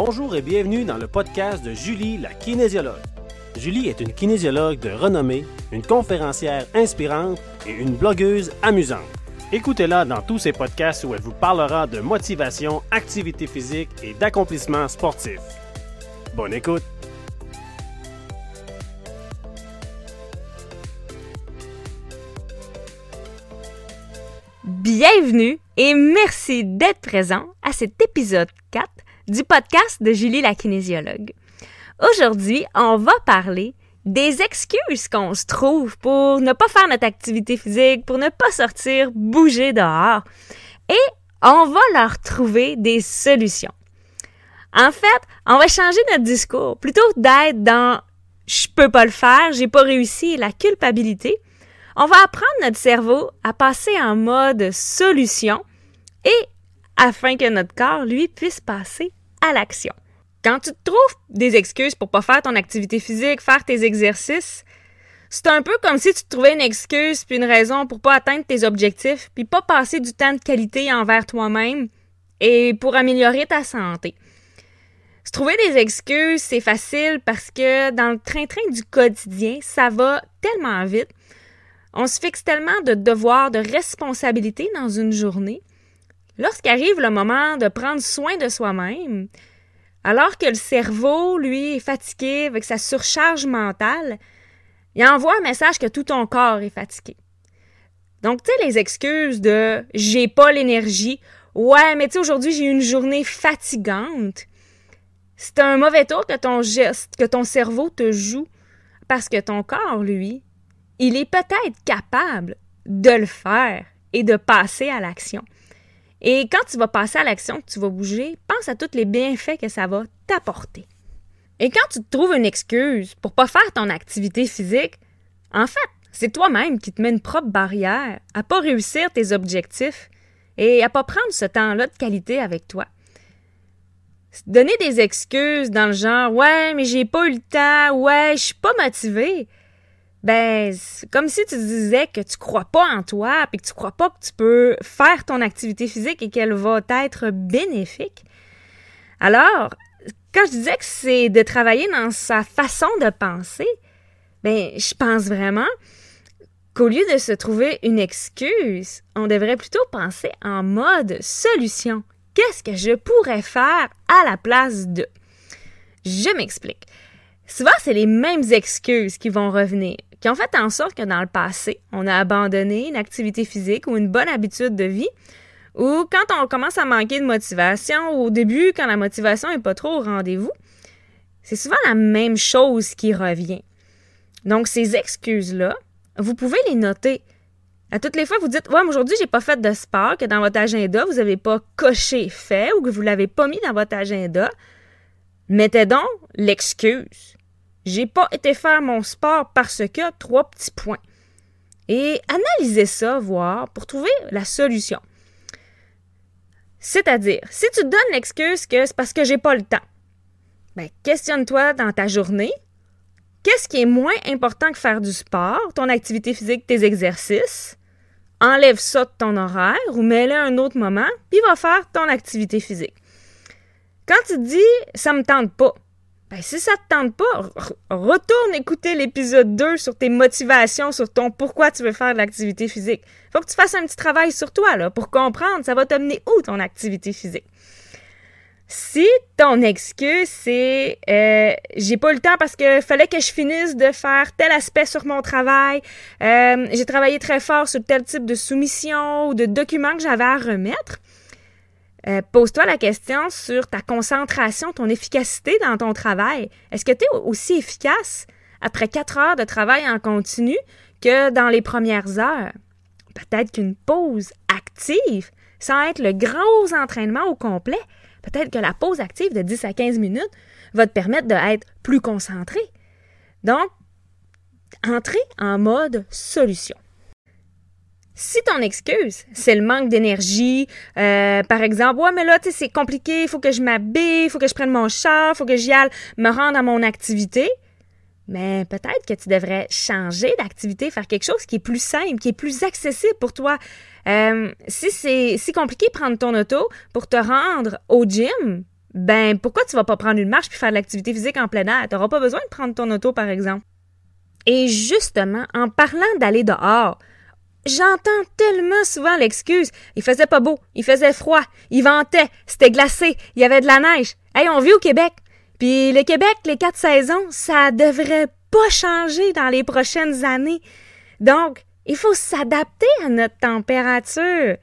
Bonjour et bienvenue dans le podcast de Julie, la kinésiologue. Julie est une kinésiologue de renommée, une conférencière inspirante et une blogueuse amusante. Écoutez-la dans tous ses podcasts où elle vous parlera de motivation, activité physique et d'accomplissement sportif. Bonne écoute! Bienvenue et merci d'être présent à cet épisode 4 du podcast de Julie la kinésiologue. Aujourd'hui, on va parler des excuses qu'on se trouve pour ne pas faire notre activité physique, pour ne pas sortir, bouger dehors. Et on va leur trouver des solutions. En fait, on va changer notre discours. Plutôt d'être dans je peux pas le faire, j'ai pas réussi, la culpabilité, on va apprendre notre cerveau à passer en mode solution et afin que notre corps, lui, puisse passer à l'action. Quand tu te trouves des excuses pour pas faire ton activité physique, faire tes exercices, c'est un peu comme si tu trouvais une excuse puis une raison pour pas atteindre tes objectifs puis pas passer du temps de qualité envers toi-même et pour améliorer ta santé. Se trouver des excuses, c'est facile parce que dans le train-train du quotidien, ça va tellement vite. On se fixe tellement de devoirs, de responsabilités dans une journée. Lorsqu'arrive le moment de prendre soin de soi-même, alors que le cerveau, lui, est fatigué avec sa surcharge mentale, il envoie un message que tout ton corps est fatigué. Donc, tu sais, les excuses de j'ai pas l'énergie, ouais, mais tu sais, aujourd'hui, j'ai eu une journée fatigante. C'est un mauvais tour que ton geste, que ton cerveau te joue, parce que ton corps, lui, il est peut-être capable de le faire et de passer à l'action. Et quand tu vas passer à l'action, que tu vas bouger, pense à tous les bienfaits que ça va t'apporter. Et quand tu te trouves une excuse pour pas faire ton activité physique, en fait, c'est toi-même qui te mets une propre barrière à pas réussir tes objectifs et à pas prendre ce temps-là de qualité avec toi. Donner des excuses dans le genre ouais, mais j'ai pas eu le temps, ouais, je suis pas motivé. Ben, comme si tu disais que tu crois pas en toi, puis que tu crois pas que tu peux faire ton activité physique et qu'elle va être bénéfique. Alors, quand je disais que c'est de travailler dans sa façon de penser, ben, je pense vraiment qu'au lieu de se trouver une excuse, on devrait plutôt penser en mode solution. Qu'est-ce que je pourrais faire à la place de? Je m'explique. Souvent, c'est les mêmes excuses qui vont revenir, qui ont fait en sorte que dans le passé, on a abandonné une activité physique ou une bonne habitude de vie, ou quand on commence à manquer de motivation, au début, quand la motivation n'est pas trop au rendez-vous, c'est souvent la même chose qui revient. Donc, ces excuses-là, vous pouvez les noter. À toutes les fois, vous dites Ouais, aujourd'hui, j'ai pas fait de sport, que dans votre agenda, vous n'avez pas coché fait ou que vous l'avez pas mis dans votre agenda. Mettez donc l'excuse. J'ai pas été faire mon sport parce que trois petits points. Et analysez ça, voir, pour trouver la solution. C'est-à-dire, si tu te donnes l'excuse que c'est parce que j'ai pas le temps, ben, questionne-toi dans ta journée. Qu'est-ce qui est moins important que faire du sport, ton activité physique, tes exercices? enlève ça de ton horaire ou mets-le à un autre moment, puis va faire ton activité physique. Quand tu te dis ça me tente pas, ben si ça te tente pas, retourne écouter l'épisode 2 sur tes motivations, sur ton pourquoi tu veux faire de l'activité physique. Faut que tu fasses un petit travail sur toi là pour comprendre ça va t'amener où ton activité physique. Si ton excuse c'est euh, j'ai pas le temps parce que fallait que je finisse de faire tel aspect sur mon travail, euh, j'ai travaillé très fort sur tel type de soumission ou de document que j'avais à remettre, euh, pose-toi la question sur ta concentration, ton efficacité dans ton travail. Est-ce que tu es aussi efficace après quatre heures de travail en continu que dans les premières heures? Peut-être qu'une pause active, sans être le gros entraînement au complet, Peut-être que la pause active de 10 à 15 minutes va te permettre d'être plus concentré. Donc, entrer en mode solution. Si ton excuse, c'est le manque d'énergie, euh, par exemple, ouais, mais là, tu sais, c'est compliqué, il faut que je m'habille, il faut que je prenne mon char, il faut que j'y aille me rendre à mon activité, mais peut-être que tu devrais changer d'activité, faire quelque chose qui est plus simple, qui est plus accessible pour toi. Euh, si c'est si compliqué prendre ton auto pour te rendre au gym, ben pourquoi tu vas pas prendre une marche puis faire de l'activité physique en plein air? Tu n'auras pas besoin de prendre ton auto, par exemple. Et justement, en parlant d'aller dehors, j'entends tellement souvent l'excuse. Il faisait pas beau, il faisait froid, il ventait, c'était glacé, il y avait de la neige. Hey, on vit au Québec. Puis le Québec, les quatre saisons, ça devrait pas changer dans les prochaines années. Donc, il faut s'adapter à notre température.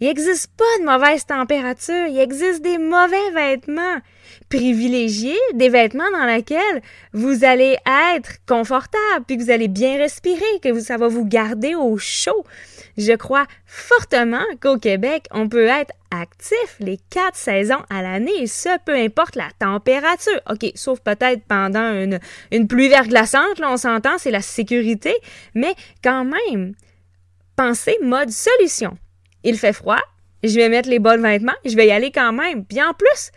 Il n'existe pas de mauvaise température, il existe des mauvais vêtements. Privilégiez des vêtements dans lesquels vous allez être confortable, puis que vous allez bien respirer, que ça va vous garder au chaud. Je crois fortement qu'au Québec, on peut être actif les quatre saisons à l'année, et ce, peu importe la température. OK, sauf peut-être pendant une, une pluie verglaçante, là, on s'entend, c'est la sécurité, mais quand même, pensez mode solution. Il fait froid, je vais mettre les bons vêtements, je vais y aller quand même. Puis en plus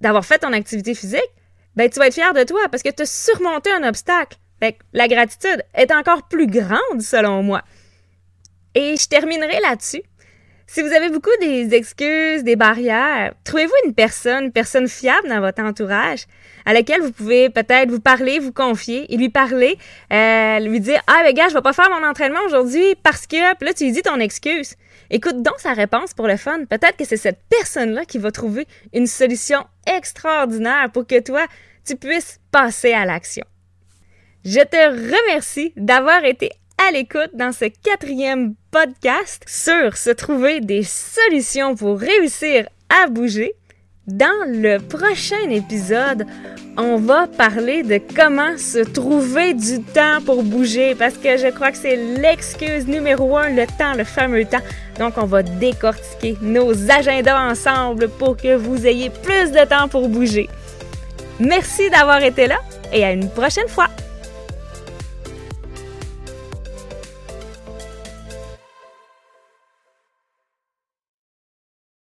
d'avoir fait ton activité physique, ben tu vas être fier de toi parce que tu as surmonté un obstacle. Fait la gratitude est encore plus grande selon moi. Et je terminerai là-dessus. Si vous avez beaucoup des excuses, des barrières, trouvez-vous une personne, une personne fiable dans votre entourage à laquelle vous pouvez peut-être vous parler, vous confier et lui parler, euh, lui dire ah ben gars je vais pas faire mon entraînement aujourd'hui parce que là tu lui dis ton excuse. Écoute donc sa réponse pour le fun. Peut-être que c'est cette personne-là qui va trouver une solution extraordinaire pour que toi tu puisses passer à l'action. Je te remercie d'avoir été à l'écoute dans ce quatrième podcast sur se trouver des solutions pour réussir à bouger. Dans le prochain épisode, on va parler de comment se trouver du temps pour bouger parce que je crois que c'est l'excuse numéro un, le temps, le fameux temps. Donc, on va décortiquer nos agendas ensemble pour que vous ayez plus de temps pour bouger. Merci d'avoir été là et à une prochaine fois.